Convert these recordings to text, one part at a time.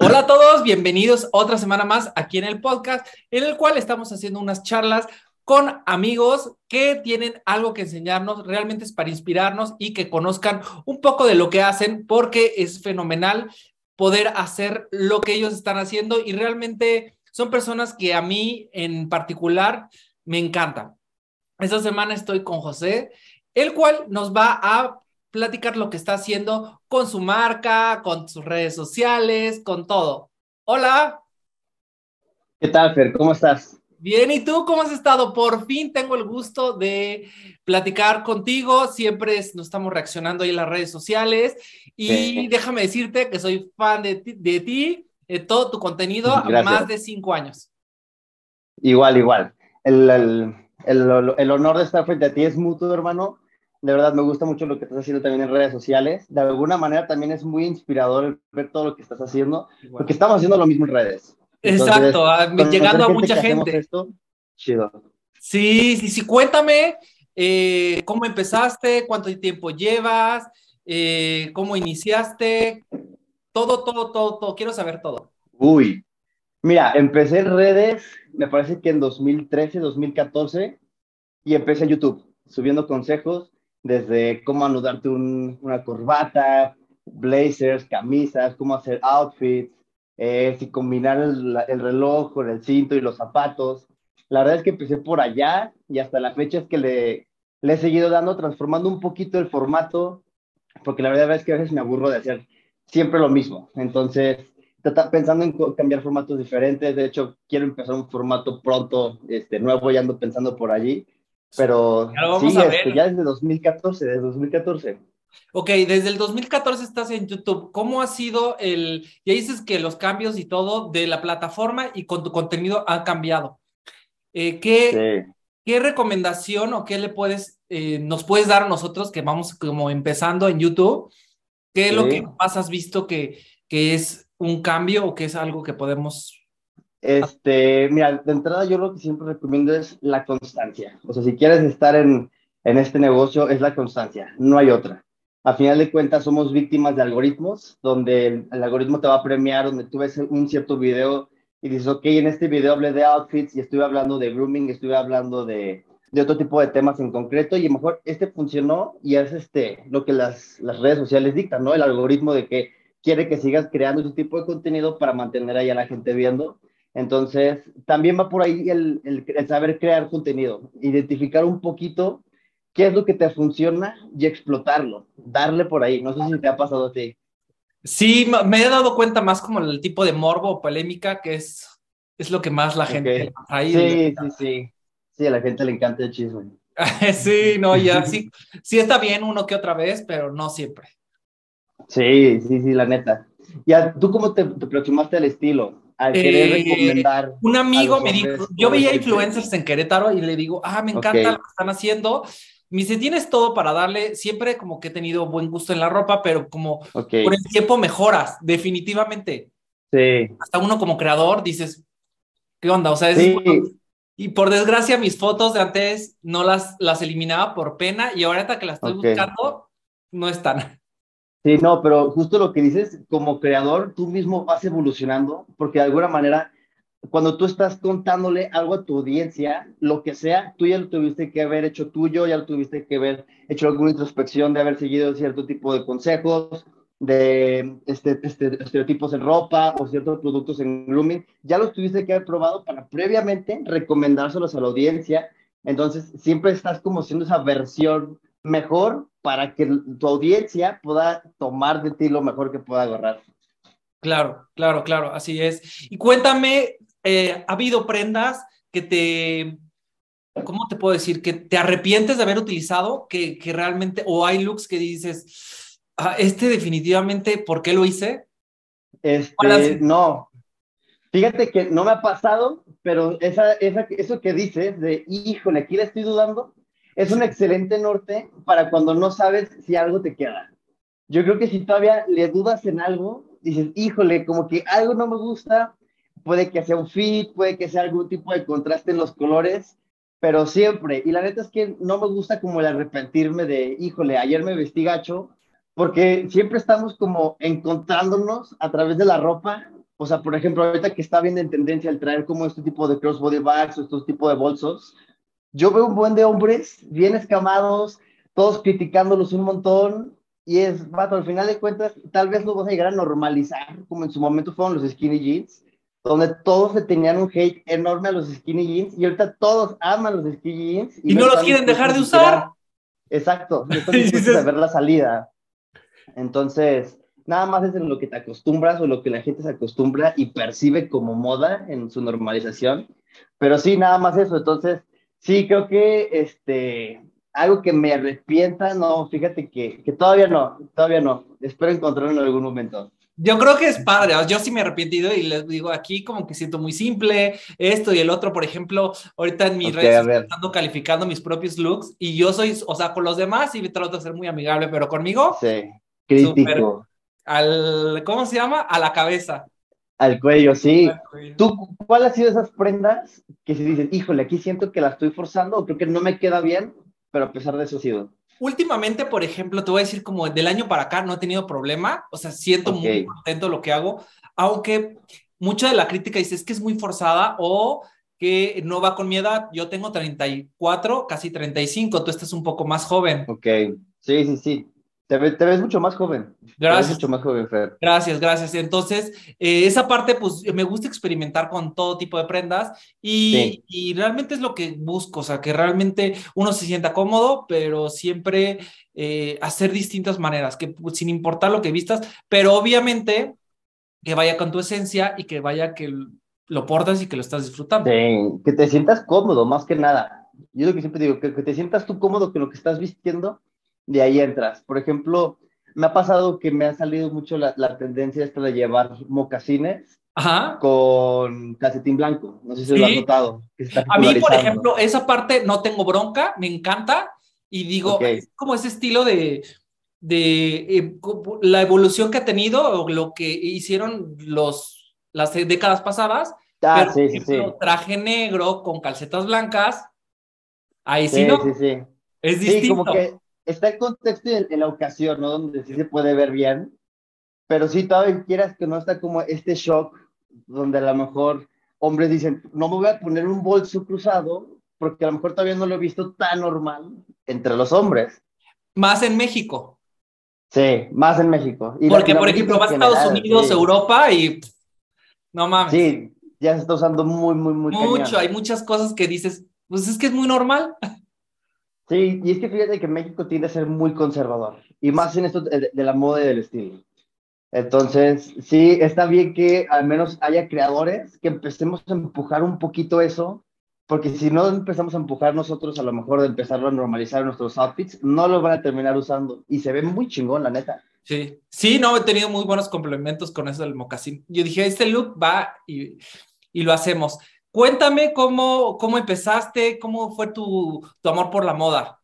Hola a todos, bienvenidos otra semana más aquí en el podcast, en el cual estamos haciendo unas charlas con amigos que tienen algo que enseñarnos, realmente es para inspirarnos y que conozcan un poco de lo que hacen, porque es fenomenal poder hacer lo que ellos están haciendo y realmente son personas que a mí en particular me encantan. Esta semana estoy con José, el cual nos va a platicar lo que está haciendo con su marca, con sus redes sociales, con todo. Hola. ¿Qué tal, Fer? ¿Cómo estás? Bien, ¿y tú cómo has estado? Por fin tengo el gusto de platicar contigo. Siempre nos estamos reaccionando ahí en las redes sociales. Y déjame decirte que soy fan de ti, de, todo tu contenido, más de cinco años. Igual, igual. El, el, el, honor de estar frente a ti es mutuo, hermano. De verdad, me gusta mucho lo que estás haciendo también en redes sociales. De alguna manera también es muy inspirador ver todo lo que estás haciendo, porque estamos haciendo lo mismo en redes. Exacto, ah, llegando a mucha gente. chido. Sí, sí, sí, cuéntame eh, cómo empezaste, cuánto tiempo llevas, eh, cómo iniciaste, todo, todo, todo, todo, quiero saber todo. Uy, mira, empecé en redes, me parece que en 2013, 2014, y empecé en YouTube, subiendo consejos desde cómo anudarte una corbata, blazers, camisas, cómo hacer outfits, eh, si combinar el, reloj con el cinto y los zapatos. La verdad es que empecé por allá y hasta la fecha es que le, he seguido dando, transformando un poquito el formato, porque la verdad es que a veces me aburro de hacer siempre lo mismo. Entonces, pensando en cambiar formatos diferentes. De hecho, quiero empezar un formato pronto, este, nuevo, ya ando pensando por allí. Pero sí, este, ya desde 2014, desde 2014. Ok, desde el 2014 estás en YouTube. ¿Cómo ha sido el, ya dices que los cambios y todo de la plataforma y con tu contenido han cambiado? Eh, ¿qué, ¿Qué recomendación o qué le puedes, eh, nos puedes dar a nosotros que vamos como empezando en YouTube? ¿Qué es lo que más has visto que, que es un cambio o que es algo que podemos este, mira, de entrada yo lo que siempre recomiendo es la constancia. O sea, si quieres estar en, en este negocio, es la constancia, no hay otra a final de cuentas somos víctimas de algoritmos, donde el, algoritmo te va a premiar, donde tú ves un cierto video y dices, ok, en este video hablé de outfits y estuve hablando de grooming, estuve hablando de, de otro tipo de temas en concreto y a lo mejor este funcionó y es este, lo que las, las redes sociales dictan, ¿no? El algoritmo de que quiere que sigas creando ese tipo de contenido para mantener ahí a la gente viendo. Entonces, también va por ahí el, el, el saber crear contenido, identificar un poquito qué es lo que te funciona y explotarlo, darle por ahí. No sé si te ha pasado a ti. Sí, me he dado cuenta más como el tipo de morbo o polémica que es, es lo que más la gente ahí. Sí, sí, sí. Sí, a la gente le encanta el chisme. sí, no, ya sí, sí está bien uno que otra vez, pero no siempre. Sí, sí, sí, la neta. Ya, ¿tú cómo te, te aproximaste al estilo? Al querer eh, recomendar. Un amigo me dijo, yo veía influencers en Querétaro y le digo, ah, me encanta lo que están haciendo me dice, tienes todo para darle, siempre como que he tenido buen gusto en la ropa, pero como con el tiempo mejoras, definitivamente. Sí. Hasta uno como creador dices, ¿qué onda? O sea, y por desgracia mis fotos de antes no las, las eliminaba por pena y ahorita que las estoy buscando, no están. Sí, no, pero justo lo que dices, como creador, tú mismo vas evolucionando, porque de alguna manera cuando tú estás contándole algo a tu audiencia, lo que sea, tú ya lo tuviste que haber hecho tuyo, ya lo tuviste que haber hecho alguna introspección de haber seguido cierto tipo de consejos, de este, este, estereotipos en ropa o ciertos productos en grooming, ya los tuviste que haber probado para previamente recomendárselos a la audiencia. Entonces, siempre estás como siendo esa versión mejor para que tu audiencia pueda tomar de ti lo mejor que pueda agarrar. Claro, claro, claro, así es. Y cuéntame eh, ha habido prendas que te, ¿cómo te puedo decir? Que te arrepientes de haber utilizado, que, que realmente, o hay looks que dices, ah, este definitivamente, ¿por qué lo hice? Este, no. Fíjate que no me ha pasado, pero esa, esa, eso que dices de, híjole, aquí le estoy dudando, es un excelente norte para cuando no sabes si algo te queda. Yo creo que si todavía le dudas en algo, dices, híjole, como que algo no me gusta, puede que sea un fit, puede que sea algún tipo de contraste en los colores, pero siempre, y la neta es que no me gusta como el arrepentirme de, híjole, ayer me vestí gacho, porque siempre estamos como encontrándonos a través de la ropa O sea, por ejemplo, ahorita que está bien en tendencia el traer como este tipo de crossbody bags o este tipo de bolsos, yo veo un buen de hombres bien escamados, todos criticándolos un montón, y es, vato, al final de cuentas, tal vez lo vas a llegar a normalizar, como en su momento fueron los skinny jeans, donde todos le tenían un hate enorme a los skinny jeans, y ahorita todos aman los skinny jeans. Y, no los quieren dejar de usar. Exacto, después de ver la salida. Entonces, nada más es en lo que te acostumbras o lo que la gente se acostumbra y percibe como moda en su normalización. Pero sí, nada más eso. Entonces, sí, creo que este, algo que me arrepienta, no, fíjate que, que todavía no, todavía no. Espero encontrarlo en algún momento. Yo creo que es padre, yo sí me he arrepentido y les digo aquí como que siento muy simple esto y el otro, por ejemplo, ahorita en mis redes estando calificando mis propios looks y yo soy, o sea, con los demás y trato de ser muy amigable, pero conmigo, sí, crítico. al, ¿cómo se llama? A la cabeza. Al cuello, sí. ¿Tú cuál ha sido esas prendas que si dices, híjole, aquí siento que la estoy forzando o creo que no me queda bien, pero a pesar de eso ha sido? Últimamente, por ejemplo, te voy a decir como del año para acá no he tenido problema, o sea, siento muy contento lo que hago, aunque mucha de la crítica dice es que es muy forzada o que no va con mi edad. Yo tengo 34, casi 35, tú estás un poco más joven. Ok, sí, sí, sí. Te, ves mucho más joven. Gracias. mucho más joven, Fer. Gracias, gracias. Entonces, eh, esa parte, pues me gusta experimentar con todo tipo de prendas y, y, realmente es lo que busco, o sea, que realmente uno se sienta cómodo, pero siempre eh, hacer distintas maneras, que pues, sin importar lo que vistas, pero obviamente que vaya con tu esencia y que vaya que lo portas y que lo estás disfrutando. Sí, que te sientas cómodo, más que nada. Yo lo que siempre digo, que, que te sientas tú cómodo con lo que estás vistiendo de ahí entras. Por ejemplo, me ha pasado que me ha salido mucho la, tendencia esta de llevar mocasines con calcetín blanco. No sé si lo has notado. a mí, por ejemplo, esa parte no tengo bronca, me encanta. Y digo, es como ese estilo de, de eh, la evolución que ha tenido o lo que hicieron los, las décadas pasadas. Ah, sí, sí, sí. Traje negro con calcetas blancas. Ahí sí, no. Sí, sí. Es distinto. Sí, como que está el contexto y en, la ocasión, ¿no? Donde sí se puede ver bien, pero si todavía quieras que no está como este shock, donde a lo mejor hombres dicen, no me voy a poner un bolso cruzado, porque a lo mejor todavía no lo he visto tan normal entre los hombres. Más en México. Sí, más en México. porque, por ejemplo, vas a Estados Unidos, Europa y no mames. Sí, ya se está usando muy, muy, muy. Mucho, hay muchas cosas que dices, pues es que es muy normal. Sí, y es que fíjate que México tiende a ser muy conservador, y más en esto de, la moda y del estilo. Entonces, sí, está bien que al menos haya creadores que empecemos a empujar un poquito eso, porque si no empezamos a empujar nosotros a lo mejor de empezarlo a normalizar nuestros outfits, no lo van a terminar usando y se ve muy chingón, la neta. Sí, sí, no, he tenido muy buenos complementos con eso del mocasín. Yo dije, este look va y, y lo hacemos. Cuéntame cómo, cómo empezaste, cómo fue tu, tu amor por la moda.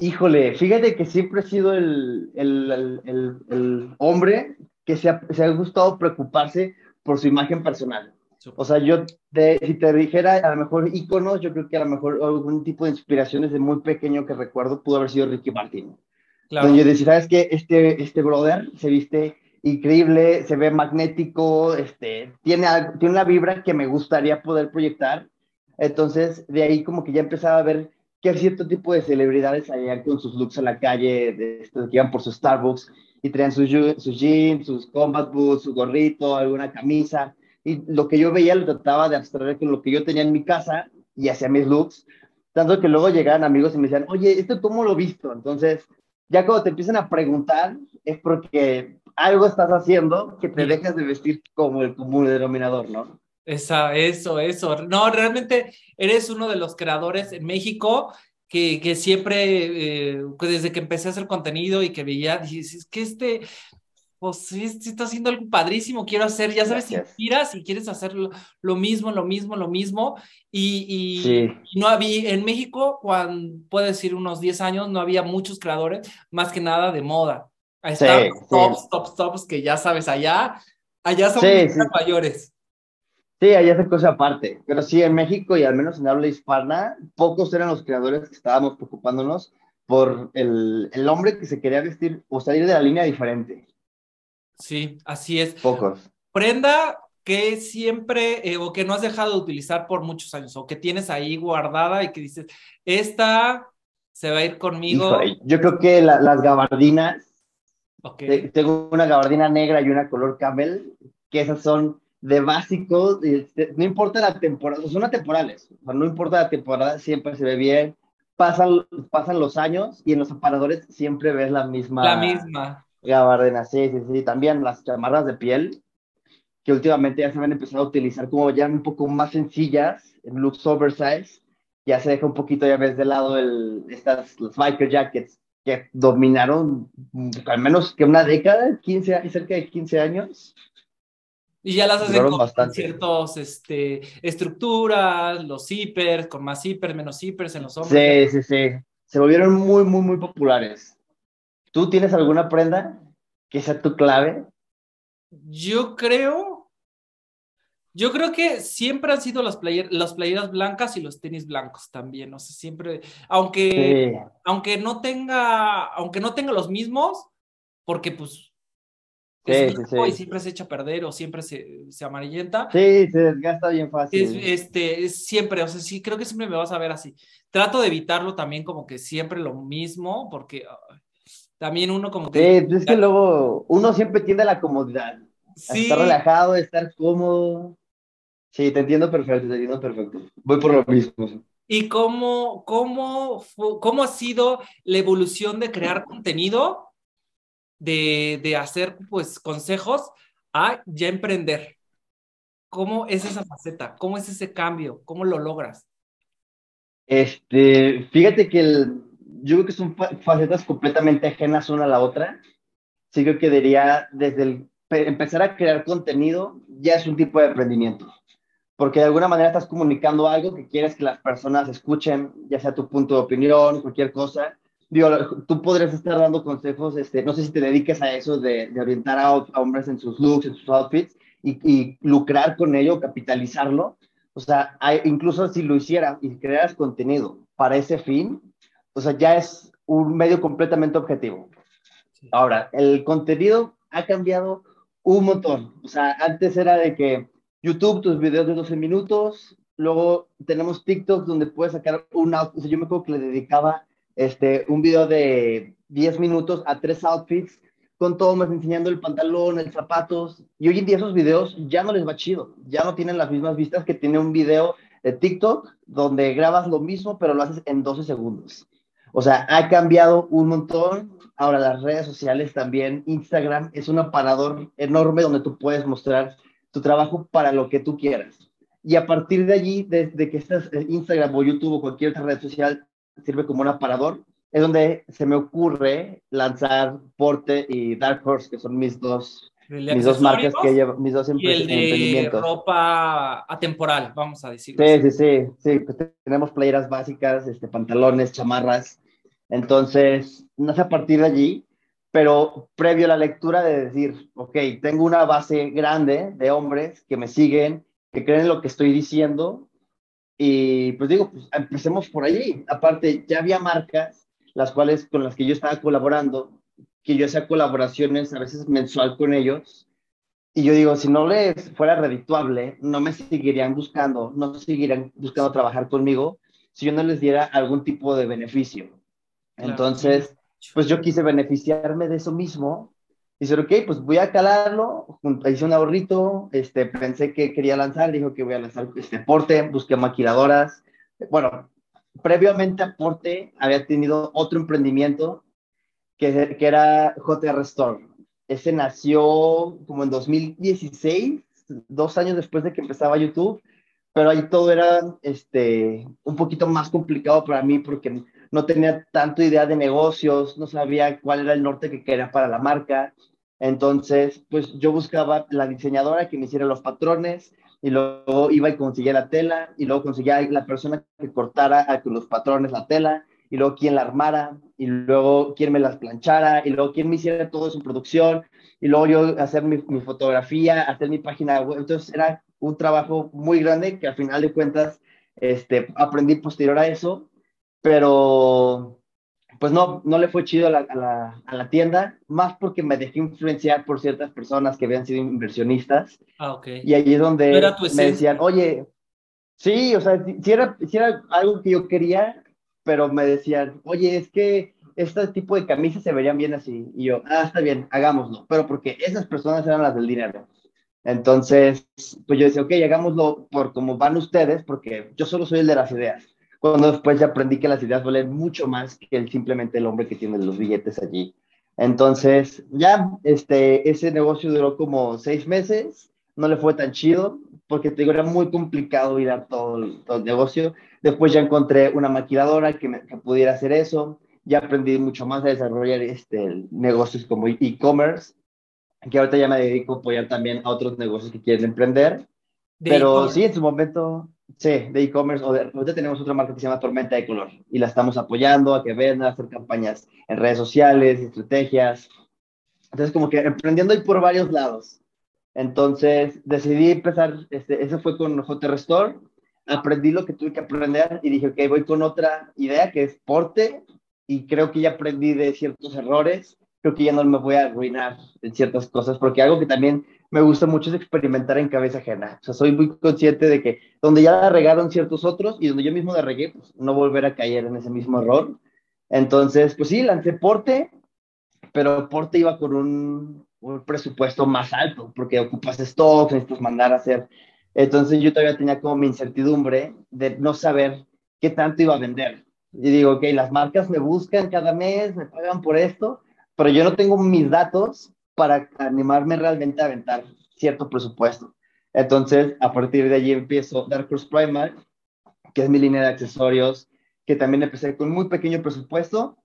Híjole, fíjate que siempre he sido el, el, el, hombre que se ha, se ha, gustado preocuparse por su imagen personal. O sea, yo, si te dijera a lo mejor íconos, yo creo que a lo mejor algún tipo de inspiración desde muy pequeño que recuerdo pudo haber sido Ricky Martin. Claro. yo decía, ¿sabes qué? Este, este brother se viste increíble, se ve magnético, este, tiene, tiene una vibra que me gustaría poder proyectar. Entonces, de ahí como que ya empezaba a ver que cierto tipo de celebridades salían con sus looks a la calle, de, que iban por sus Starbucks y traían sus, sus jeans, sus combat boots, su gorrito, alguna camisa. Y lo que yo veía lo trataba de abstraer con lo que yo tenía en mi casa y hacía mis looks. Tanto que luego llegaban amigos y me decían, oye, ¿esto cómo lo visto? Entonces, ya cuando te empiezan a preguntar, es porque algo estás haciendo que te dejas de vestir como el común denominador, ¿no? Esa, eso, eso. No, realmente eres uno de los creadores en México que, que siempre, eh, desde que empecé a hacer contenido y que veía, dices, es que este, pues sí, está haciendo algo padrísimo, quiero hacer, ya sabes, si inspiras y quieres hacer lo, mismo, lo mismo, lo mismo. Y, y, no había, en México, cuando, puedes decir unos 10 años, no había muchos creadores, más que nada de moda. Ahí están tops, tops, tops, que ya sabes, allá, allá son mayores. Sí, allá es cosa aparte. Pero sí, en México y al menos en habla hispana, pocos eran los creadores que estábamos preocupándonos por el, hombre que se quería vestir o salir de la línea diferente. Sí, así es. Pocos. prenda que siempre eh, o que no has dejado de utilizar por muchos años o que tienes ahí guardada y que dices, esta se va a ir conmigo. yo creo que las gabardinas, tengo una gabardina negra y una color camel, que esas son de básicos, este, no importa la temporada, son atemporales, no importa la temporada, siempre se ve bien, pasan, pasan los años y en los aparadores siempre ves la misma. La misma. Gabardina, sí, sí, sí, también las chamarras de piel, que últimamente ya se han empezado a utilizar como ya un poco más sencillas, en looks oversize, ya se deja un poquito, ya ves de lado el, estas, los biker jackets, que dominaron al menos que una década, 15, cerca de 15 años. Y ya las hacen con ciertos este, estructuras, los zippers, con más zippers, menos zippers en los hombres. Sí, sí, sí. Se volvieron muy, muy, muy populares. ¿Tú tienes alguna prenda que sea tu clave? Yo creo, yo creo que siempre han sido las, player, las playeras blancas y los tenis blancos también, o sea, siempre, aunque, aunque no tenga, aunque no tenga los mismos, porque pues Sí, sí, y siempre se echa a perder o siempre se, se amarillenta. Sí, se desgasta bien fácil. Es, este, es siempre, o sea, sí, creo que siempre me vas a ver así. Trato de evitarlo también como que siempre lo mismo, porque también uno como que... Sí, es que luego uno siempre tiende a la comodidad. Sí. estar relajado, estar cómodo. Sí, te entiendo perfecto, te entiendo perfecto. Voy por lo mismo. ¿Y cómo, cómo, cómo ha sido la evolución de crear contenido de, de hacer pues consejos a ya emprender. ¿Cómo es esa faceta? ¿Cómo es ese cambio? ¿Cómo lo logras? Este, fíjate que el, yo creo que son facetas completamente ajenas una a la otra. Sí creo que diría desde el empezar a crear contenido ya es un tipo de emprendimiento, porque de alguna manera estás comunicando algo que quieres que las personas escuchen, ya sea tu punto de opinión, cualquier cosa, digo, tú podrías estar dando consejos, este, no sé si te dediques a eso de, de orientar a, hombres en sus looks, en sus outfits y, y lucrar con ello, capitalizarlo. O sea, hay, incluso si lo hicieras y crearas contenido para ese fin, o sea, ya es un medio completamente objetivo. Ahora, el contenido ha cambiado un montón. O sea, antes era de que YouTube, tus videos de 12 minutos, luego tenemos TikTok donde puedes sacar un o sea, yo me acuerdo que le dedicaba este, un video de 10 minutos a tres outfits con todo más enseñando el pantalón, el zapatos. Y hoy en día esos videos ya no les va chido, ya no tienen las mismas vistas que tiene un video de TikTok donde grabas lo mismo pero lo haces en 12 segundos. O sea, ha cambiado un montón. Ahora las redes sociales también, Instagram es un aparador enorme donde tú puedes mostrar tu trabajo para lo que tú quieras. Y a partir de allí, desde que estás en Instagram o YouTube o cualquier otra red social, sirve como un aparador, es donde se me ocurre lanzar Porte y Dark Horse, que son mis dos, mis dos marcas que llevo, mis dos y el de ropa atemporal, vamos a decir. Sí, sí, sí, sí, pues tenemos playeras básicas, este, pantalones, chamarras, entonces, sé a partir de allí, pero previo a la lectura de decir, ok, tengo una base grande de hombres que me siguen, que creen en lo que estoy diciendo, y pues digo, pues empecemos por allí. Aparte, ya había marcas, las cuales con las que yo estaba colaborando, que yo hacía colaboraciones a veces mensual con ellos. Y yo digo, si no les fuera redituable, no me seguirían buscando, no seguirían buscando trabajar conmigo si yo no les diera algún tipo de beneficio. Entonces, pues yo quise beneficiarme de eso mismo Dice, ok, pues voy a calarlo, hice un ahorrito, este, pensé que quería lanzar, dijo que voy a lanzar este Porte, busqué maquiladoras. Bueno, previamente Porte había tenido otro emprendimiento que, que era JR Store. Ese nació como en 2016, dos años después de que empezaba YouTube, pero ahí todo era este, un poquito más complicado para mí porque no tenía tanto idea de negocios, no sabía cuál era el norte que quería para la marca. Entonces, pues yo buscaba la diseñadora que me hiciera los patrones y luego iba y conseguía la tela y luego conseguía la persona que cortara con los patrones la tela y luego quien la armara y luego quien me las planchara y luego quien me hiciera todo su producción y luego yo hacer mi, mi fotografía, hacer mi página web. Entonces era un trabajo muy grande que al final de cuentas este, aprendí posterior a eso, pero pues no, no le fue chido a la, a, la, a la, tienda, más porque me dejé influenciar por ciertas personas que habían sido inversionistas. Ah, ok. Y ahí es donde me decían, oye, sí, o sea, si, era, si era algo que yo quería, pero me decían, oye, es que este tipo de camisas se verían bien así. Y yo, ah, está bien, hagámoslo. Pero porque esas personas eran las del dinero. Entonces, pues yo decía, ok, hagámoslo por como van ustedes, porque yo solo soy el de las ideas cuando después ya aprendí que las ideas valen mucho más que el, simplemente el hombre que tiene los billetes allí. Entonces, ya, este, ese negocio duró como seis meses, no le fue tan chido, porque te digo, era muy complicado ir a todo el, todo el negocio. Después ya encontré una maquiladora que, me, que, pudiera hacer eso, ya aprendí mucho más a desarrollar este, negocios como e-commerce, que ahorita ya me dedico a apoyar también a otros negocios que quieren emprender. Pero sí, en su momento, Sí, de e-commerce. O de, tenemos otra marca que se llama Tormenta de Color y la estamos apoyando a que vendan, a hacer campañas en redes sociales, estrategias. Entonces, como que emprendiendo ahí por varios lados. Entonces, decidí empezar, este, eso fue con J Restore. Aprendí lo que tuve que aprender y dije, ok, voy con otra idea que es porte y creo que ya aprendí de ciertos errores. Creo que ya no me voy a arruinar en ciertas cosas porque algo que también me gusta mucho experimentar en cabeza ajena. O sea, soy muy consciente de que donde ya la regaron ciertos otros y donde yo mismo la regué, pues no volver a caer en ese mismo error. Entonces, pues sí, lancé Porte, pero Porte iba con un, un presupuesto más alto, porque ocupas stocks, necesitas mandar a hacer. Entonces yo todavía tenía como mi incertidumbre de no saber qué tanto iba a vender. Y digo, ok, las marcas me buscan cada mes, me pagan por esto, pero yo no tengo mis datos para animarme realmente a aventar cierto presupuesto. Entonces, a partir de allí empiezo Dark Horse Primal, que es mi línea de accesorios, que también empecé con muy pequeño presupuesto,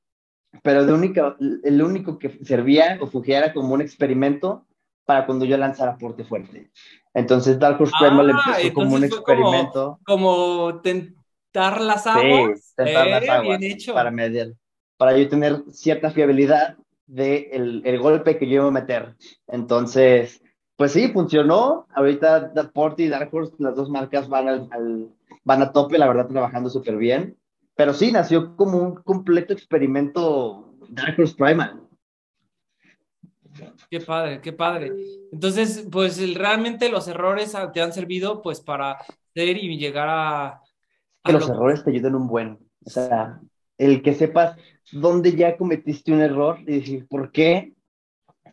pero de única, el único que servía o fugiera como un experimento para cuando yo lanzara Porte Fuerte. Entonces, Dark Horse Primal ah, empezó como un experimento. Como, tentar las aguas. Sí, tentar las eh, aguas. Bien hecho. Para medir, para yo tener cierta fiabilidad de el, el, golpe que yo iba a meter. Entonces, pues sí, funcionó. Ahorita Porty y Dark Horse, las dos marcas van, al, van a tope, la verdad, trabajando súper bien. Pero sí, nació como un completo experimento Dark Horse Primal. Qué padre, qué padre. Entonces, pues realmente los errores te han servido pues para ser y llegar a... que los errores te ayudan un buen. O sea, el que sepas dónde ya cometiste un error y decir por qué.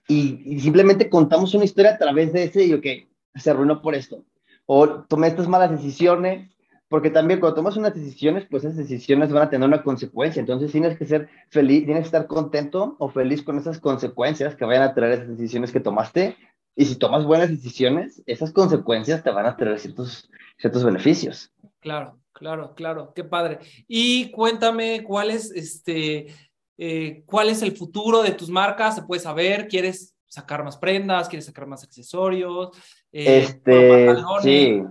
Y, simplemente contamos una historia a través de ese y, ok, se arruinó por esto. O tomé estas malas decisiones, porque también cuando tomas unas decisiones, pues esas decisiones van a tener una consecuencia. Entonces tienes que ser feliz, tienes que estar contento o feliz con esas consecuencias que vayan a traer esas decisiones que tomaste. Y si tomas buenas decisiones, esas consecuencias te van a traer ciertos, ciertos beneficios. Claro. Claro, claro, qué padre. Y cuéntame cuál es este, eh, cuál es el futuro de tus marcas, se puede saber, ¿quieres sacar más prendas, quieres sacar más accesorios? Eh, este, sí,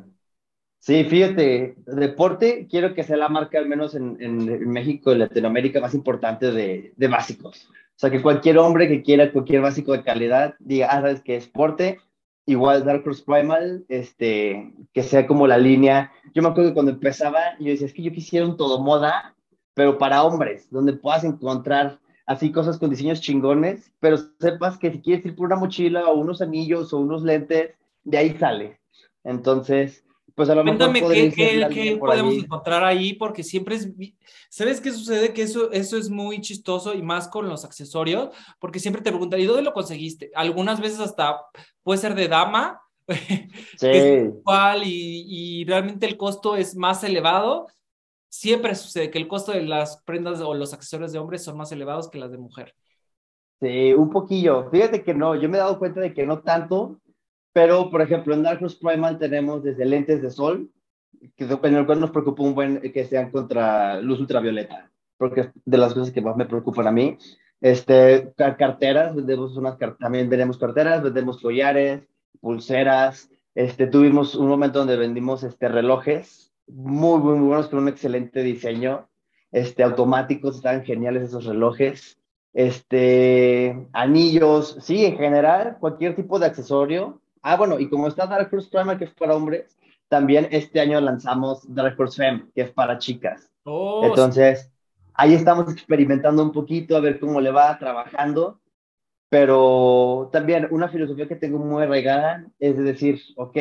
sí, fíjate, deporte, quiero que sea la marca, al menos en, en México y Latinoamérica, más importante de, de, básicos. O sea, que cualquier hombre que quiera cualquier básico de calidad diga, ah, sabes que deporte, igual Dark Horse Primal, este, que sea como la línea. Yo me acuerdo que cuando empezaba, yo decía, es que yo quisiera un todo moda, pero para hombres, donde puedas encontrar así cosas con diseños chingones, pero sepas que si quieres ir por una mochila o unos anillos o unos lentes, de ahí sale. Entonces, pues a lo Cuéntame qué, qué, podemos encontrar ahí, porque siempre es, ¿sabes qué sucede? Que eso, eso es muy chistoso y más con los accesorios, porque siempre te preguntan, ¿y dónde lo conseguiste? Algunas veces hasta puede ser de dama, sí. cual, y, y realmente el costo es más elevado. Siempre sucede que el costo de las prendas o los accesorios de hombres son más elevados que las de mujer. Sí, un poquillo. Fíjate que no, yo me he dado cuenta de que no tanto, pero, por ejemplo, en Dark Horse Primal tenemos desde lentes de sol, que, en el cual nos preocupa un buen que sean contra luz ultravioleta, porque es de las cosas que más me preocupan a mí. Este, carteras, vendemos unas, también vendemos carteras, vendemos collares, pulseras. Este, tuvimos un momento donde vendimos este, relojes muy, muy, muy buenos con un excelente diseño. Este, automáticos, estaban geniales esos relojes. Este, anillos, sí, en general, cualquier tipo de accesorio Ah, bueno, y como está Dark Horse Primal, que es para hombres, también este año lanzamos Dark Horse Femme, que es para chicas. Oh, Entonces, ahí estamos experimentando un poquito, a ver cómo le va trabajando, pero también una filosofía que tengo muy arraigada es decir, ok,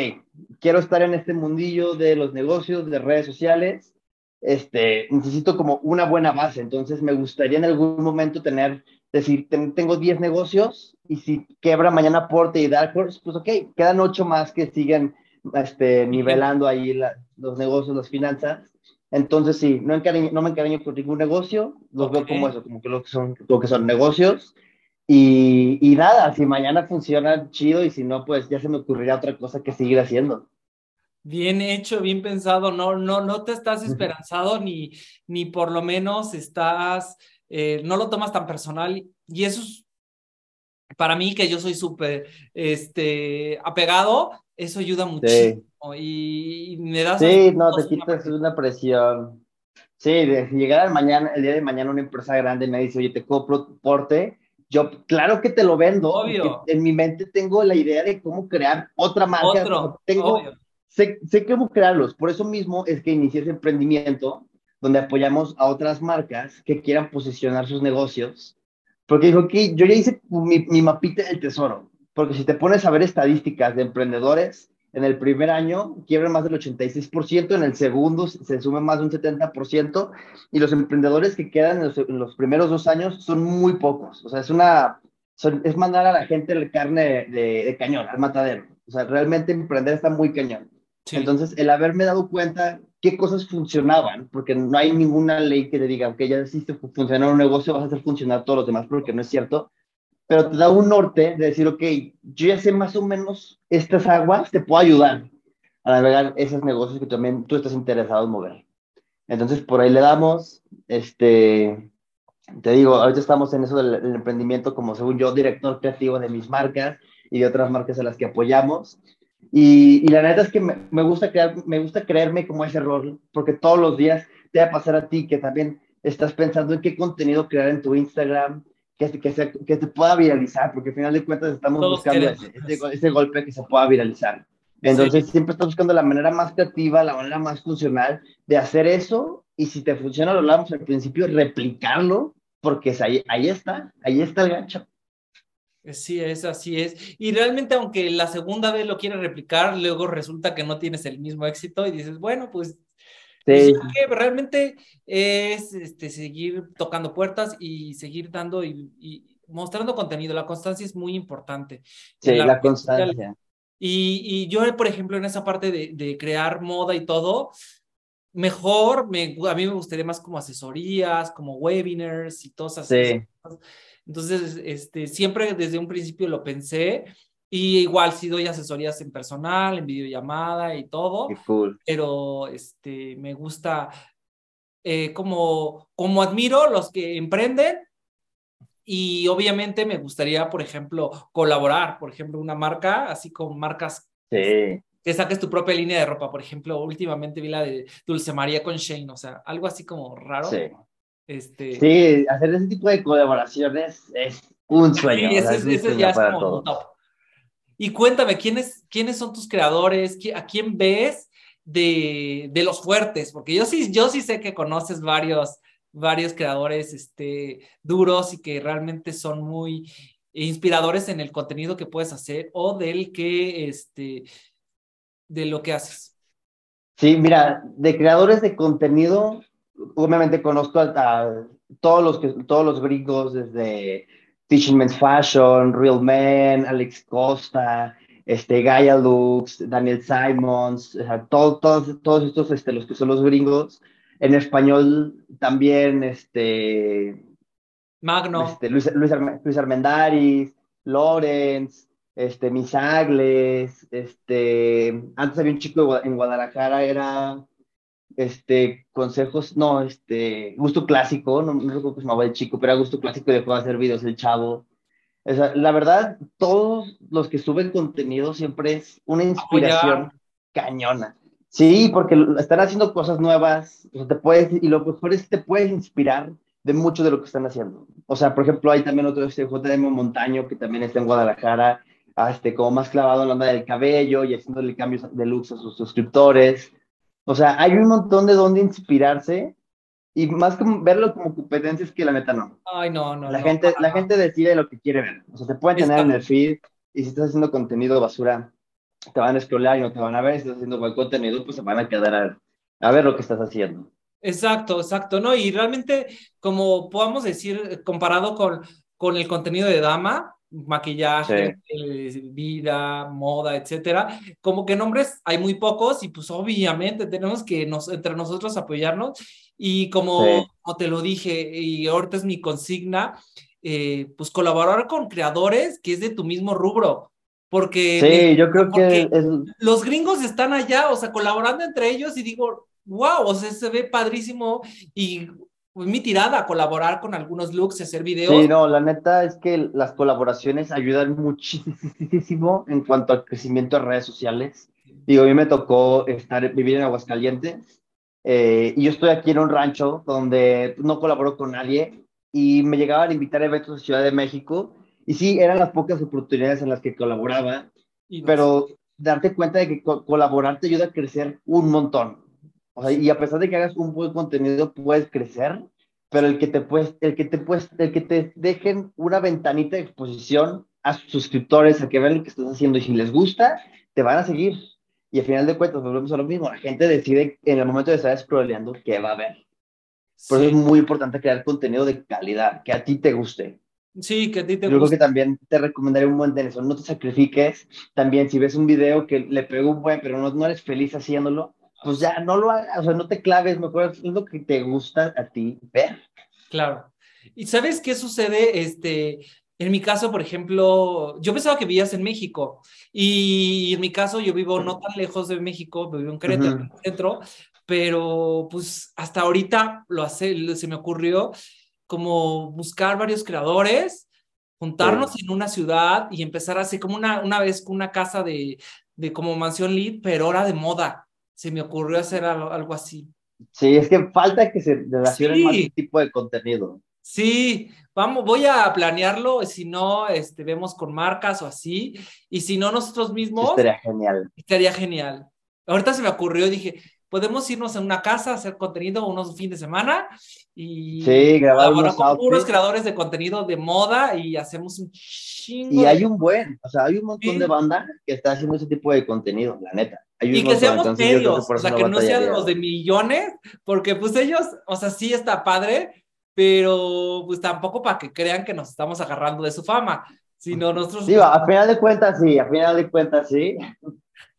quiero estar en este mundillo de los negocios, de redes sociales, este, necesito como una buena base, entonces me gustaría en algún momento tener, decir, tengo 10 negocios y si quebra mañana Porte y Dark Horse, pues ok, quedan 8 más que siguen este, nivelando ahí los negocios, las finanzas. Entonces sí, no, no me encariño con ningún negocio, los veo como eso, como que lo que son, lo que son negocios. Y, y nada, si mañana funciona chido y si no, pues ya se me ocurrirá otra cosa que seguir haciendo bien hecho, bien pensado, no, no, no te estás esperanzado ni, ni por lo menos estás, eh, no lo tomas tan personal y eso es para mí que yo soy súper este, apegado, eso ayuda muchísimo y, me das... Sí, no, te quitas una presión. Sí, de llegar al mañana, el día de mañana una empresa grande me dice, oye, te compro porte, yo claro que te lo vendo. Obvio. En mi mente tengo la idea de cómo crear otra marca. Otro, tengo, sé, sé cómo crearlos. Por eso mismo es que inicié ese emprendimiento donde apoyamos a otras marcas que quieran posicionar sus negocios. Porque dijo que yo ya hice mi, mi mapita del tesoro. Porque si te pones a ver estadísticas de emprendedores, en el primer año quiebran más del 86%, en el segundo se sube más de un 70%, y los emprendedores que quedan en los, primeros dos años son muy pocos. O sea, es una, es mandar a la gente la carne de, de, cañón, al matadero. O sea, realmente emprender está muy cañón. Entonces, el haberme dado cuenta qué cosas funcionaban, porque no hay ninguna ley que te diga, que ya hiciste funcionar un negocio, vas a hacer funcionar todos los demás, porque no es cierto, pero te da un norte de decir, ok, yo ya sé más o menos estas aguas, te puedo ayudar a navegar esos negocios que también tú estás interesado en mover. Entonces, por ahí le damos, este, te digo, ahorita estamos en eso del, del emprendimiento como, según yo, director creativo de mis marcas y de otras marcas a las que apoyamos. Y, la neta es que me, gusta crear, me gusta creerme como ese rol, porque todos los días te va a pasar a ti que también estás pensando en qué contenido crear en tu Instagram, que, que, que te pueda viralizar, porque al final de cuentas estamos buscando ese, ese, golpe que se pueda viralizar. Entonces siempre estás buscando la manera más creativa, la manera más funcional de hacer eso, y si te funciona, lo hablamos al principio, replicarlo, porque ahí, ahí está, ahí está el gancho. Sí, es así es. Y realmente, aunque la segunda vez lo quieres replicar, luego resulta que no tienes el mismo éxito y dices, bueno, pues, pues realmente es este, seguir tocando puertas y seguir dando y, mostrando contenido. La constancia es muy importante. Sí, la, constancia. Y, y, yo, por ejemplo, en esa parte de, de crear moda y todo, mejor, me, a mí me gustaría más como asesorías, como webinars y todas esas sí. cosas entonces, este, siempre desde un principio lo pensé y igual sí doy asesorías en personal, en videollamada y todo. Pero este, me gusta eh, como, como admiro los que emprenden y obviamente me gustaría, por ejemplo, colaborar, por ejemplo, una marca, así con marcas sí. que saques tu propia línea de ropa. Por ejemplo, últimamente vi la de Dulce María con Shane, o sea, algo así como raro. Sí. Este... Sí, hacer ese tipo de colaboraciones es un sueño. ya es como top. Y cuéntame, ¿quiénes, ¿quiénes son tus creadores? ¿A quién ves de, de, los fuertes? Porque yo sí, yo sí sé que conoces varios, varios creadores este, duros y que realmente son muy inspiradores en el contenido que puedes hacer o del que, este, de lo que haces. Sí, mira, de creadores de contenido, obviamente conozco a, todos, los que, todos los gringos, desde Teaching Men's Fashion, Real Men, Alex Costa, este, Gaia Lux, Daniel Simons, o todos, todos estos, este, los que son los gringos. En español también, este... Magno. Este, Luis, Luis, Luis Armendaris, Lorenz, este, Misagles, este, antes había un chico en Guadalajara, era este, consejos, no, este, gusto clásico, no, no recuerdo cómo se llamaba el chico, pero era gusto clásico y dejó de hacer videos el chavo. O sea, la verdad, todos los que suben contenido siempre es una inspiración cañona. Sí, porque están haciendo cosas nuevas, o sea, te puedes, y lo mejor es que te puedes inspirar de mucho de lo que están haciendo. O sea, por ejemplo, hay también otro, este JM Montaño, que también está en Guadalajara, este, como más clavado en la onda del cabello y haciéndole cambios de looks a sus suscriptores. O sea, hay un montón de dónde inspirarse y más como verlo como competencia es que la neta no. Ay, no, no. La, no, gente, no, la gente decide lo que quiere ver. O sea, te pueden tener en el feed y si estás haciendo contenido basura, te van a scrollar y no te van a ver. Si estás haciendo buen contenido, pues se van a quedar a, a ver lo que estás haciendo. Exacto, exacto, ¿no? Y realmente, como podamos decir, comparado con, con el contenido de Dama, maquillaje, eh, vida, moda, etcétera, como que nombres hay muy pocos y pues obviamente tenemos que nos, entre nosotros apoyarnos. Y como, Sí. como te lo dije, y ahorita es mi consigna, eh, pues colaborar con creadores que es de tu mismo rubro, porque Sí, yo creo porque- que es, los gringos están allá, o sea, colaborando entre ellos y digo, wow, o sea, se ve padrísimo y pues, mi tirada, colaborar con algunos looks, hacer videos. Sí, no, la neta es que las colaboraciones ayudan muchísimo en cuanto al crecimiento de redes sociales. Digo, a mí me tocó estar, vivir en Aguascalientes eh, y yo estoy aquí en un rancho donde no colaboro con nadie y me llegaban a invitar a eventos de Ciudad de México y sí, eran las pocas oportunidades en las que colaboraba, y no pero darte cuenta de que co- colaborar te ayuda a crecer un montón. O sea, y a pesar de que hagas un buen contenido, puedes crecer, pero el que te puedes, el que te puedes, el que te dejen una ventanita de exposición a sus suscriptores, a que vean lo que estás haciendo y si les gusta, te van a seguir. Y al final de cuentas, volvemos a lo mismo, la gente decide en el momento de estar scrolleando qué va a ver. Por eso es muy importante crear contenido de calidad, que a ti te guste. sí, que a ti te Yo creo que también te recomendaría un buen de eso. No te sacrifiques. También, si ves un video que le pegó un buen, pero no, no eres feliz haciéndolo, pues ya no lo hagas. O sea, no te claves. Mejor es lo que te gusta a ti ver. Claro. ¿Y sabes qué sucede? Este, en mi caso, por ejemplo, yo pensaba que vivías en México y en mi caso yo vivo no tan lejos de México, vivo en Querétaro, en el centro, pero pues hasta ahorita lo hace, se me ocurrió como buscar varios creadores, juntarnos en una ciudad y empezar así como una, una vez con una casa de, de como mansión lead, pero ahora de moda. Se me ocurrió hacer algo, algo así. Sí, es que falta que se relacione Sí. más este tipo de contenido. Sí, vamos, voy a planearlo, si no, este, vemos con marcas o así, y si no, nosotros mismos, estaría genial. estaría genial. Ahorita se me ocurrió, dije, podemos irnos a una casa, hacer contenido unos fines de semana y Sí, grabar unos con puros creadores de contenido de moda y hacemos un chingo Y hay un buen, o sea, hay un montón Sí. de banda que está haciendo ese tipo de contenido, la neta. Hay Y que seamos entonces medios, por o sea, que no sean los de millones, porque pues ellos, o sea, sí está padre, pero pues tampoco para que crean que nos estamos agarrando de su fama, sino nosotros... Digo, a final de cuentas sí, a final de cuentas sí.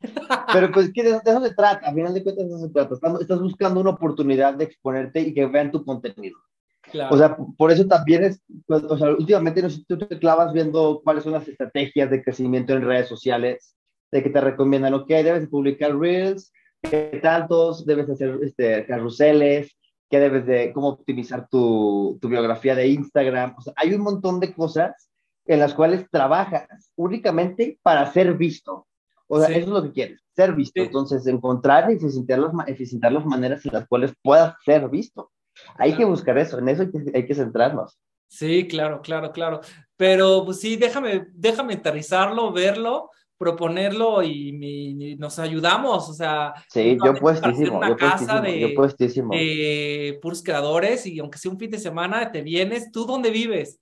Pero pues que de, de eso se trata, a final de cuentas de eso se trata. Estamos- estás buscando una oportunidad de exponerte y que vean tu contenido. Claro. O sea, por eso también es, pues, o sea, últimamente no sé, tú te clavas viendo cuáles son las estrategias de crecimiento en redes sociales, de que te recomiendan, ok, debes de publicar reels, qué tantos, debes de hacer este, carruseles, qué debes de, cómo optimizar tu, tu biografía de Instagram. O sea, hay un montón de cosas en las cuales trabajas únicamente para ser visto. O sea, Sí. eso es lo que quieres, ser visto. Sí. Entonces, encontrar y eficientar las, eficientar las maneras en las cuales puedas ser visto. Hay que buscar eso, en eso hay que, hay que centrarnos. Sí, claro, claro, claro. Pero pues sí, déjame, déjame aterrizarlo, verlo, proponerlo y, y nos ayudamos. O sea, Sí, yo puestísimo, una yo casa puestísimo, de, yo de puros creadores y aunque sea un fin de semana, te vienes. ¿Tú dónde vives?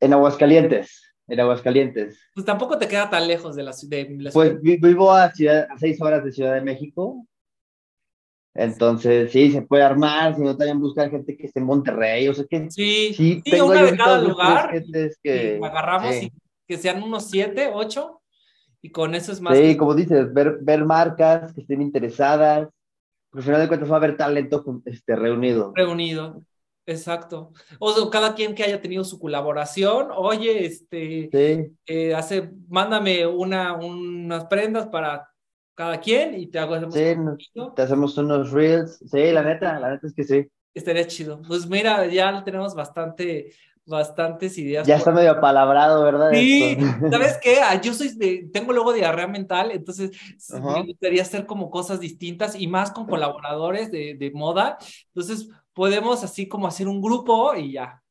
En Aguascalientes, en Aguascalientes. Pues tampoco te queda tan lejos de la, de la ciudad. Pues vi- vivo a, ciudad, a seis horas de Ciudad de México. Entonces, sí, se puede armar, si no también buscar gente que esté en Monterrey, o sea que Sí, sí, sí, tengo una de cada lugar. y que, agarramos sí. y que sean unos siete, ocho, y con eso es más. Sí, que- como dices, ver, ver marcas que estén interesadas, porque al final de cuentas va a haber talento con- este, reunido. reunido. Exacto. O sea, cada quien que haya tenido su colaboración, oye, este, Sí, eh, hace, mándame una, unas prendas para cada quien y te hago hacemos sí, te hacemos unos reels. Sí, la neta, la neta es que sí. Estaría chido. Pues mira, ya tenemos bastante, bastantes ideas. Ya por- está medio apalabrado, ¿verdad? Sí, Esto. ¿sabes qué? Ah, Yo soy de, tengo luego diarrea mental, entonces s- Ajá. me gustaría hacer como cosas distintas y más con colaboradores de, de moda. Entonces podemos así como hacer un grupo y ya,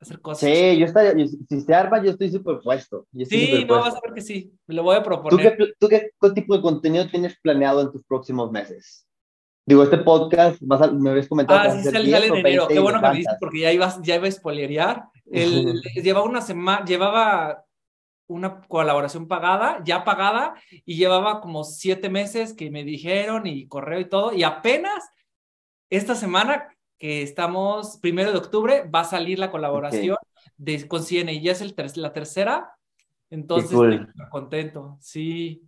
hacer cosas. Sí, yo estaría, yo- si se arma, yo estoy súper puesto. Yo estoy Sí, súper no, vas a ver que sí. Me lo voy a ¿Tú proponer. qué, ¿Tú qué, qué tipo de contenido tienes planeado en tus próximos meses? Digo, este podcast, vas a, me habías comentado. Ah, sí, sale, en enero. Qué bueno que me dices porque ya ibas, ya iba a spoilerear. El, llevaba una semana, llevaba una colaboración pagada, ya pagada, y llevaba como siete meses que me dijeron y correo y todo, y apenas esta semana que estamos, primero de octubre, va a salir la colaboración de, con y ya es el la tercera, entonces estoy contento, sí.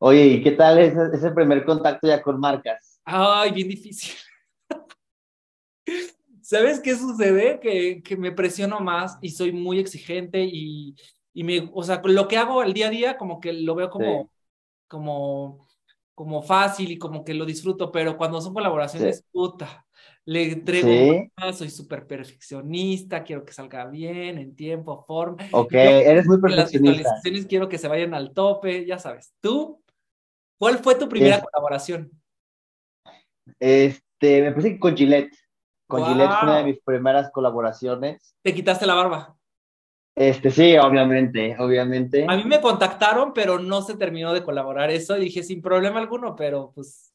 Oye, ¿y qué tal ese, ese primer contacto ya con marcas? Ay, bien difícil. ¿Sabes qué sucede? Que, que me presiono más y soy muy exigente y, y me, o sea, lo que hago el día a día como que lo veo como, como, como fácil y como que lo disfruto, pero cuando son colaboraciones, puta, le entrego, soy súper perfeccionista, quiero que salga bien, en tiempo, forma. Ok, eres muy perfeccionista. Las quiero que se vayan al tope, ya sabes. ¿Tú? ¿Cuál fue tu primera colaboración? Este, me parece que con Gillette. Con Gillette fue una de mis primeras colaboraciones. ¿Te quitaste la barba? Este, sí, obviamente, obviamente. A mí me contactaron, pero no se terminó de colaborar eso. Y dije, sin problema alguno, pero pues.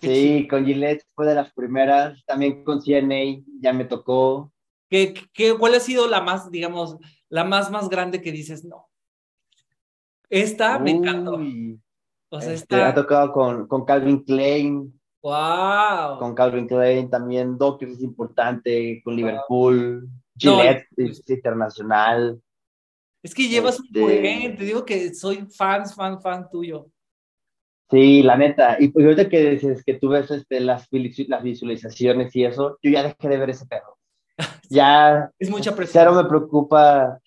Sí, con Gillette fue de las primeras. También con CNA ya me tocó. ¿Qué, qué, cuál ha sido la más, digamos, la más, más grande que dices, no? Esta me encantó. O sea, este, Ha tocado con, con Calvin Klein. ¡Wow! Con Calvin Klein, también Dockers es importante, con Liverpool. Gillette es internacional. Es que llevas un buen, este te digo que soy fan, fan, fan tuyo. Sí, la neta. Y pues ahorita que dices que tú ves este, las, las visualizaciones y eso, yo ya dejé de ver ese perro. Ya. es mucha presión. Cero me preocupa.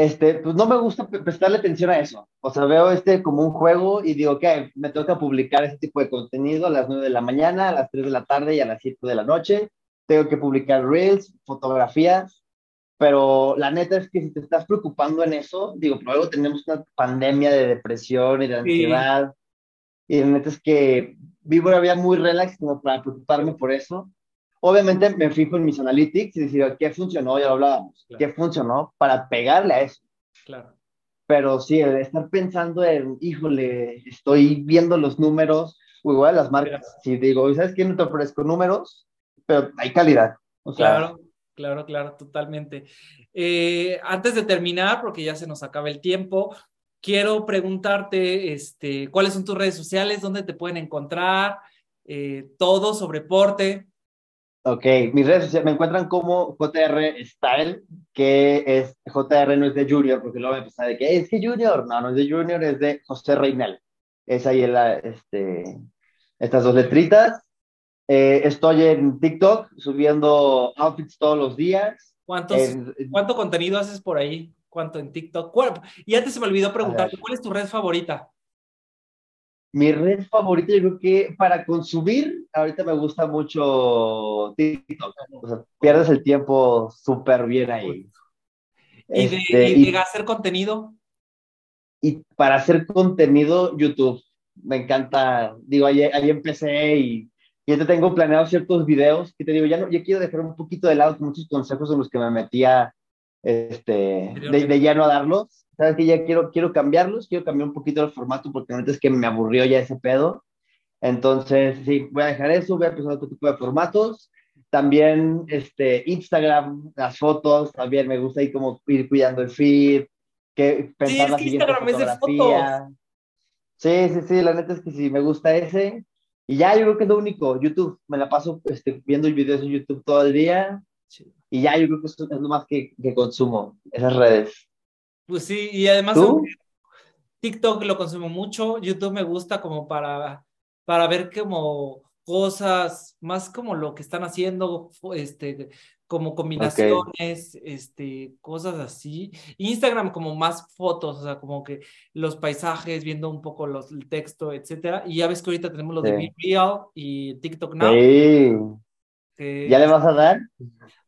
Este, pues no me gusta prestarle atención a eso. O sea, veo este como un juego y digo, que me toca publicar ese tipo de contenido a las 9 de la mañana, a las 3 de la tarde y a las 7 de la noche. Tengo que publicar reels, fotografías, pero la neta es que si te estás preocupando en eso, digo, luego tenemos una pandemia de depresión y de ansiedad, y la neta es que vivo una vida muy relax como para preocuparme por eso. Obviamente me fijo en mis analytics y decir, ¿qué funcionó? Ya lo hablábamos, ¿qué funcionó? Para pegarle a eso. Claro. Pero sí, el estar pensando en, híjole, estoy viendo los números, o igual las marcas, si digo, ¿sabes qué? No te ofrezco números, pero hay calidad. O sea, claro claro, claro, totalmente. Eh, antes de terminar, porque ya se nos acaba el tiempo, quiero preguntarte, este, ¿cuáles son tus redes sociales? ¿Dónde te pueden encontrar? Eh, todo sobre porte. Ok, mis redes sociales me encuentran como JR Style, que es JR no es de Junior, porque luego me pensaba de que es que Junior, no, no es de Junior, es de José Reinel. Es ahí la, este, estas dos letritas. Eh, estoy en TikTok subiendo outfits todos los días. ¿Cuántos, ¿Cuánto contenido haces por ahí? ¿Cuánto en TikTok? Y antes se me olvidó preguntarte, ¿cuál es tu red favorita? Mi red favorita, yo creo que para consumir, ahorita me gusta mucho TikTok. O sea, pierdes el tiempo súper bien ahí. ¿Y, de, este, hacer contenido? Y para hacer contenido, YouTube. Me encanta, digo, ahí, ahí empecé y ya te tengo planeado ciertos videos que te digo, ya, no, ya quiero dejar un poquito de lado muchos consejos en los que me metía este, de, de lleno a darlos. Sabes que ya quiero, quiero cambiarlos, quiero cambiar un poquito el formato porque ahorita es que me aburrió ya ese pedo. Entonces, sí, voy a dejar eso, voy a empezar otro tipo de formatos. También este, Instagram, las fotos, también me gusta ahí como ir cuidando el feed, que pensar sí, es que Instagram es de. Sí, sí, sí, la neta es que sí, me gusta ese. Y ya yo creo que es lo único, YouTube, me la paso este, viendo videos en YouTube todo el día. Y ya yo creo que eso es lo más que, que consumo, esas redes. Pues sí, y además TikTok lo consumo mucho, YouTube me gusta como para, para ver como cosas, más como lo que están haciendo, este, como combinaciones, este, cosas así. Instagram como más fotos, o sea, como que los paisajes, viendo un poco los, el texto, etcétera. Y ya ves que ahorita tenemos lo de Be Real y TikTok Now. Sí. ¿Ya le vas a dar?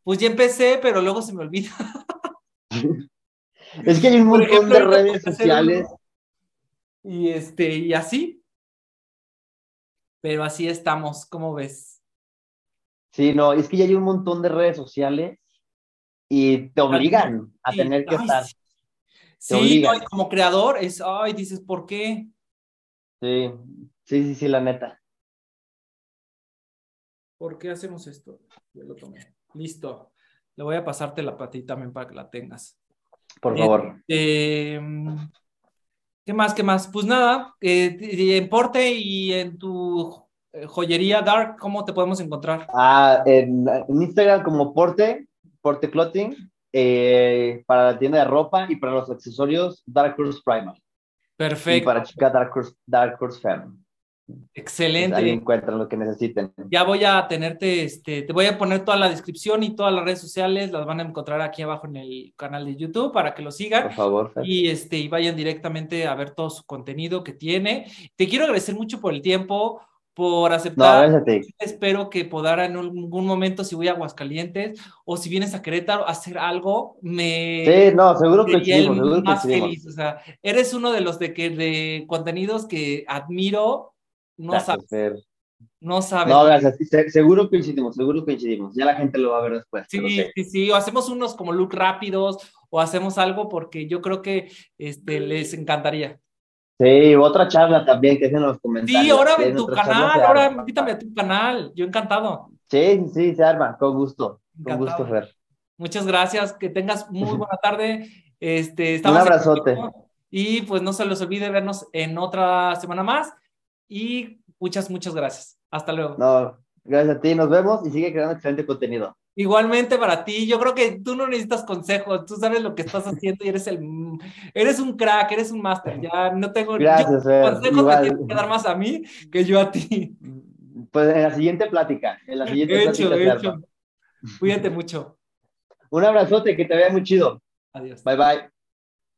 Pues ya empecé, pero luego se me olvida. es que hay un montón de redes sociales. Y este, y así. Pero así estamos, ¿cómo ves? Sí, no, es que ya hay un montón de redes sociales y te obligan a tener que estar. Sí, como creador es, ay, dices, ¿por qué? Sí, sí, sí, sí, la neta. ¿Por qué hacemos esto? Yo lo tomé. Listo. Le voy a pasarte la patita también para que la tengas. Por favor. Eh, ¿Qué más? ¿Qué más? Pues nada, eh, en Porte y en tu eh, joyería Dark, ¿cómo te podemos encontrar? Ah, en, en Instagram como Porte, Porte Clothing, eh, para la tienda de ropa y para los accesorios Dark Horse Primal. Perfecto. Y para chica Dark Horse, Dark Horse Femme. Excelente. Ahí encuentran lo que necesiten. Ya voy a tenerte, este, te voy a poner toda la descripción y todas las redes sociales, las van a encontrar aquí abajo en el canal de YouTube para que lo sigan. Por favor. Fer. Y, este, y vayan directamente a ver todo su contenido que tiene. Te quiero agradecer mucho por el tiempo, por No, aceptar. ti. Espero que podrá en algún momento, si voy a Aguascalientes o si vienes a Querétaro, hacer algo. Me Sí, no, seguro que que más coincidimos. feliz. O sea, eres uno de los de que de contenidos que admiro. No sabes, no sabes. No, gracias. Seguro coincidimos, seguro coincidimos. Ya la gente lo va a ver después. Sí, sí. sí, o hacemos unos como look rápidos o hacemos algo porque yo creo que este, les encantaría. Sí, otra charla también que es en los comentarios. Sí, ahora en tu canal, ahora arma. invítame a tu canal, yo encantado. Sí, sí, se arma, con gusto. Con gusto, Fer. Muchas gracias, que tengas muy buena tarde. Este, Un estamos en abrazote. Y pues no se les olvide vernos en otra semana más. Y muchas, muchas gracias. Hasta luego. No, gracias a ti, nos vemos y sigue creando excelente contenido. Igualmente para ti, yo creo que tú no necesitas consejos, tú sabes lo que estás haciendo y eres el eres un crack, eres un máster, ya no tengo yo- Gracias, Fer. consejos me Igual. tienes que dar más a mí que yo a ti. Pues en la siguiente plática, en la siguiente Hecho, plática hecho. Cuídate mucho. Un abrazote, que te vea muy chido. Adiós. Bye bye.